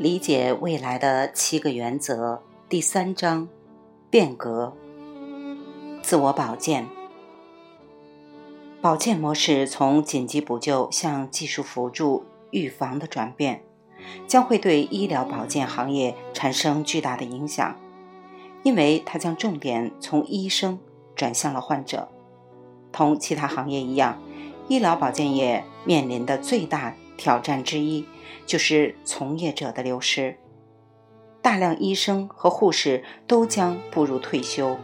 理解未来的七个原则，第三章：变革。自我保健，保健模式从紧急补救向技术辅助预防的转变，将会对医疗保健行业产生巨大的影响，因为它将重点从医生转向了患者。同其他行业一样，医疗保健业面临的最大挑战之一就是从业者的流失。大量医生和护士都将步入退休。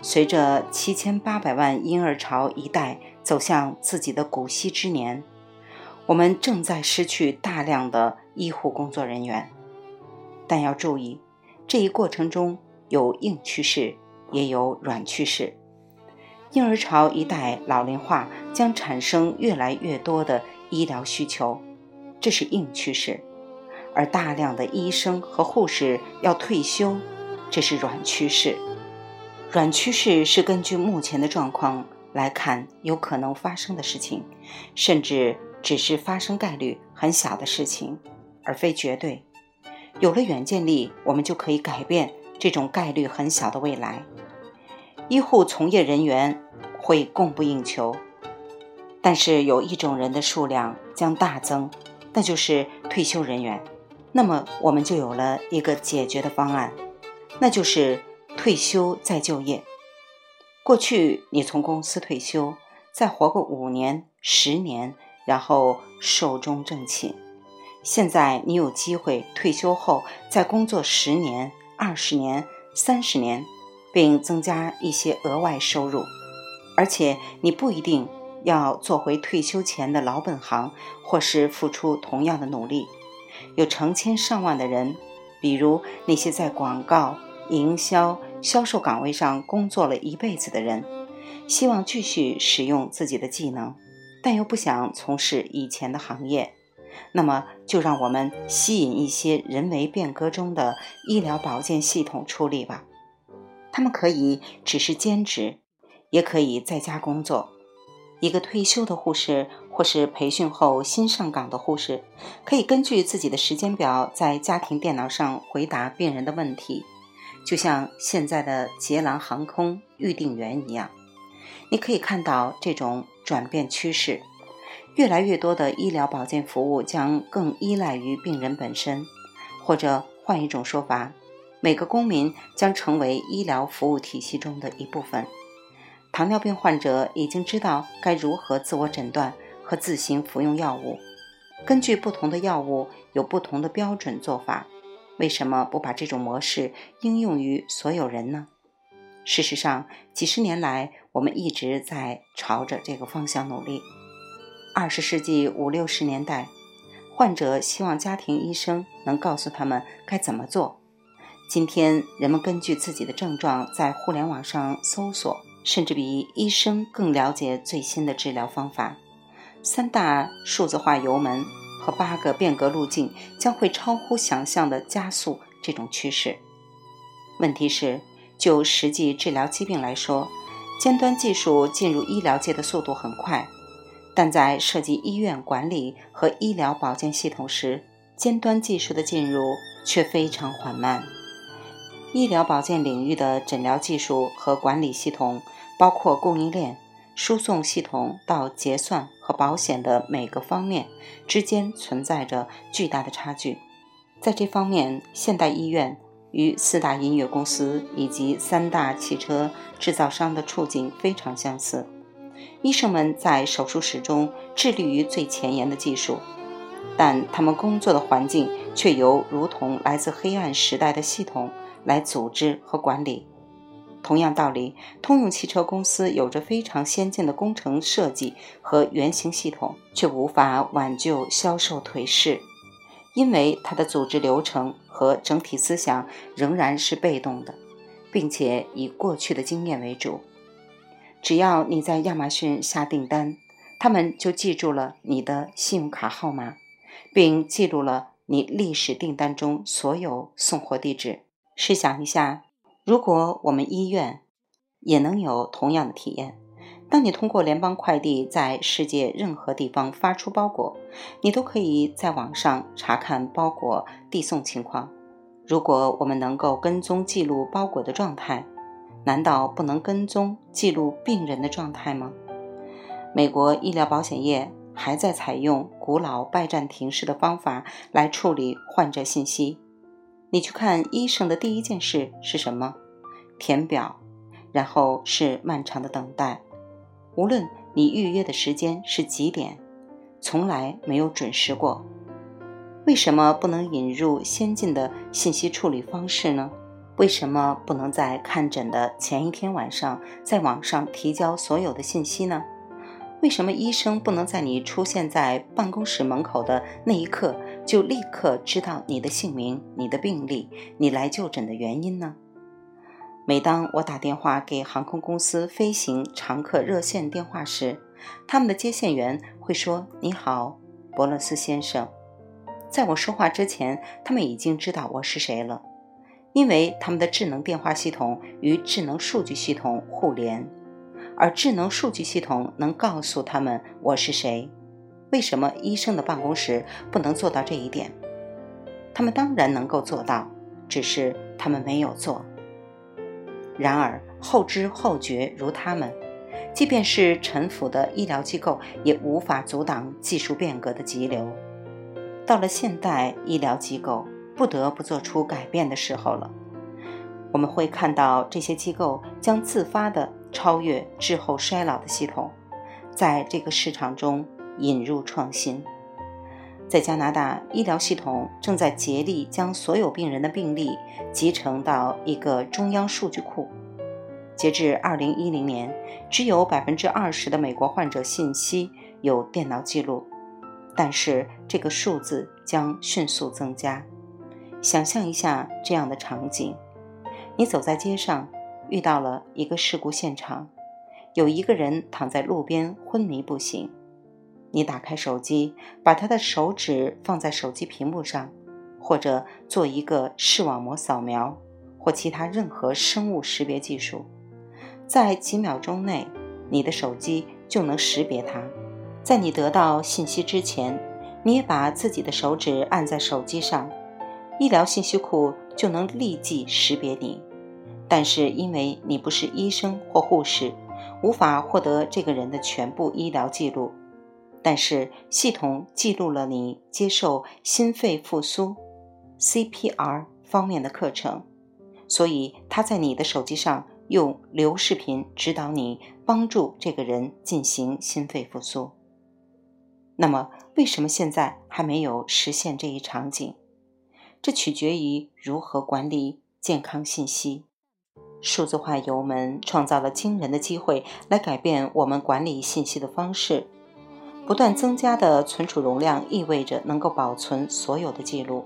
随着七千八百万婴儿潮一代走向自己的古稀之年，我们正在失去大量的医护工作人员。但要注意，这一过程中有硬趋势，也有软趋势。婴儿潮一代老龄化将产生越来越多的医疗需求，这是硬趋势；而大量的医生和护士要退休，这是软趋势。软趋势是根据目前的状况来看有可能发生的事情，甚至只是发生概率很小的事情，而非绝对。有了远见力，我们就可以改变这种概率很小的未来。医护从业人员会供不应求，但是有一种人的数量将大增，那就是退休人员。那么我们就有了一个解决的方案，那就是退休再就业。过去你从公司退休，再活个五年、十年，然后寿终正寝。现在你有机会退休后再工作十年、二十年、三十年。并增加一些额外收入，而且你不一定要做回退休前的老本行，或是付出同样的努力。有成千上万的人，比如那些在广告、营销、销售岗位上工作了一辈子的人，希望继续使用自己的技能，但又不想从事以前的行业。那么，就让我们吸引一些人为变革中的医疗保健系统出力吧。他们可以只是兼职，也可以在家工作。一个退休的护士，或是培训后新上岗的护士，可以根据自己的时间表，在家庭电脑上回答病人的问题，就像现在的捷狼航空预订员一样。你可以看到这种转变趋势，越来越多的医疗保健服务将更依赖于病人本身，或者换一种说法。每个公民将成为医疗服务体系中的一部分。糖尿病患者已经知道该如何自我诊断和自行服用药物。根据不同的药物有不同的标准做法。为什么不把这种模式应用于所有人呢？事实上，几十年来我们一直在朝着这个方向努力。二十世纪五六十年代，患者希望家庭医生能告诉他们该怎么做。今天，人们根据自己的症状在互联网上搜索，甚至比医生更了解最新的治疗方法。三大数字化油门和八个变革路径将会超乎想象地加速这种趋势。问题是，就实际治疗疾病来说，尖端技术进入医疗界的速度很快，但在涉及医院管理和医疗保健系统时，尖端技术的进入却非常缓慢。医疗保健领域的诊疗技术和管理系统，包括供应链、输送系统到结算和保险的每个方面之间存在着巨大的差距。在这方面，现代医院与四大音乐公司以及三大汽车制造商的处境非常相似。医生们在手术室中致力于最前沿的技术，但他们工作的环境却由如同来自黑暗时代的系统。来组织和管理。同样道理，通用汽车公司有着非常先进的工程设计和原型系统，却无法挽救销售颓势，因为它的组织流程和整体思想仍然是被动的，并且以过去的经验为主。只要你在亚马逊下订单，他们就记住了你的信用卡号码，并记录了你历史订单中所有送货地址。试想一下，如果我们医院也能有同样的体验，当你通过联邦快递在世界任何地方发出包裹，你都可以在网上查看包裹递送情况。如果我们能够跟踪记录包裹的状态，难道不能跟踪记录病人的状态吗？美国医疗保险业还在采用古老拜占庭式的方法来处理患者信息。你去看医生的第一件事是什么？填表，然后是漫长的等待。无论你预约的时间是几点，从来没有准时过。为什么不能引入先进的信息处理方式呢？为什么不能在看诊的前一天晚上在网上提交所有的信息呢？为什么医生不能在你出现在办公室门口的那一刻就立刻知道你的姓名、你的病历、你来就诊的原因呢？每当我打电话给航空公司飞行常客热线电话时，他们的接线员会说：“你好，伯勒斯先生。”在我说话之前，他们已经知道我是谁了，因为他们的智能电话系统与智能数据系统互联，而智能数据系统能告诉他们我是谁。为什么医生的办公室不能做到这一点？他们当然能够做到，只是他们没有做。然而后知后觉如他们，即便是陈腐的医疗机构，也无法阻挡技术变革的急流。到了现代医疗机构不得不做出改变的时候了。我们会看到这些机构将自发的超越滞后衰老的系统，在这个市场中引入创新。在加拿大，医疗系统正在竭力将所有病人的病历集成到一个中央数据库。截至2010年，只有20%的美国患者信息有电脑记录，但是这个数字将迅速增加。想象一下这样的场景：你走在街上，遇到了一个事故现场，有一个人躺在路边昏迷不醒。你打开手机，把他的手指放在手机屏幕上，或者做一个视网膜扫描，或其他任何生物识别技术，在几秒钟内，你的手机就能识别它。在你得到信息之前，你也把自己的手指按在手机上，医疗信息库就能立即识别你。但是因为你不是医生或护士，无法获得这个人的全部医疗记录。但是系统记录了你接受心肺复苏 （CPR） 方面的课程，所以他在你的手机上用流视频指导你帮助这个人进行心肺复苏。那么，为什么现在还没有实现这一场景？这取决于如何管理健康信息。数字化油门创造了惊人的机会，来改变我们管理信息的方式。不断增加的存储容量意味着能够保存所有的记录；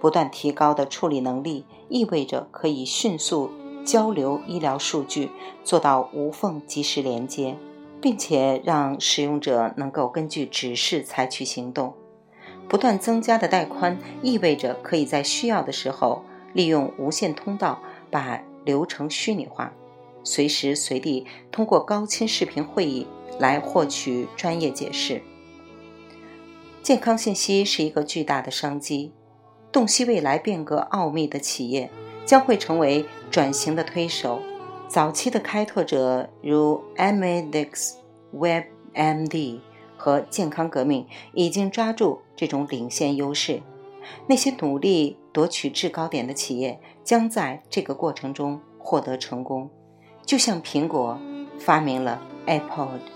不断提高的处理能力意味着可以迅速交流医疗数据，做到无缝及时连接，并且让使用者能够根据指示采取行动。不断增加的带宽意味着可以在需要的时候利用无线通道把流程虚拟化，随时随地通过高清视频会议。来获取专业解释。健康信息是一个巨大的商机，洞悉未来变革奥秘的企业将会成为转型的推手。早期的开拓者如 Amedix、WebMD 和健康革命已经抓住这种领先优势。那些努力夺取制高点的企业将在这个过程中获得成功，就像苹果发明了 iPod。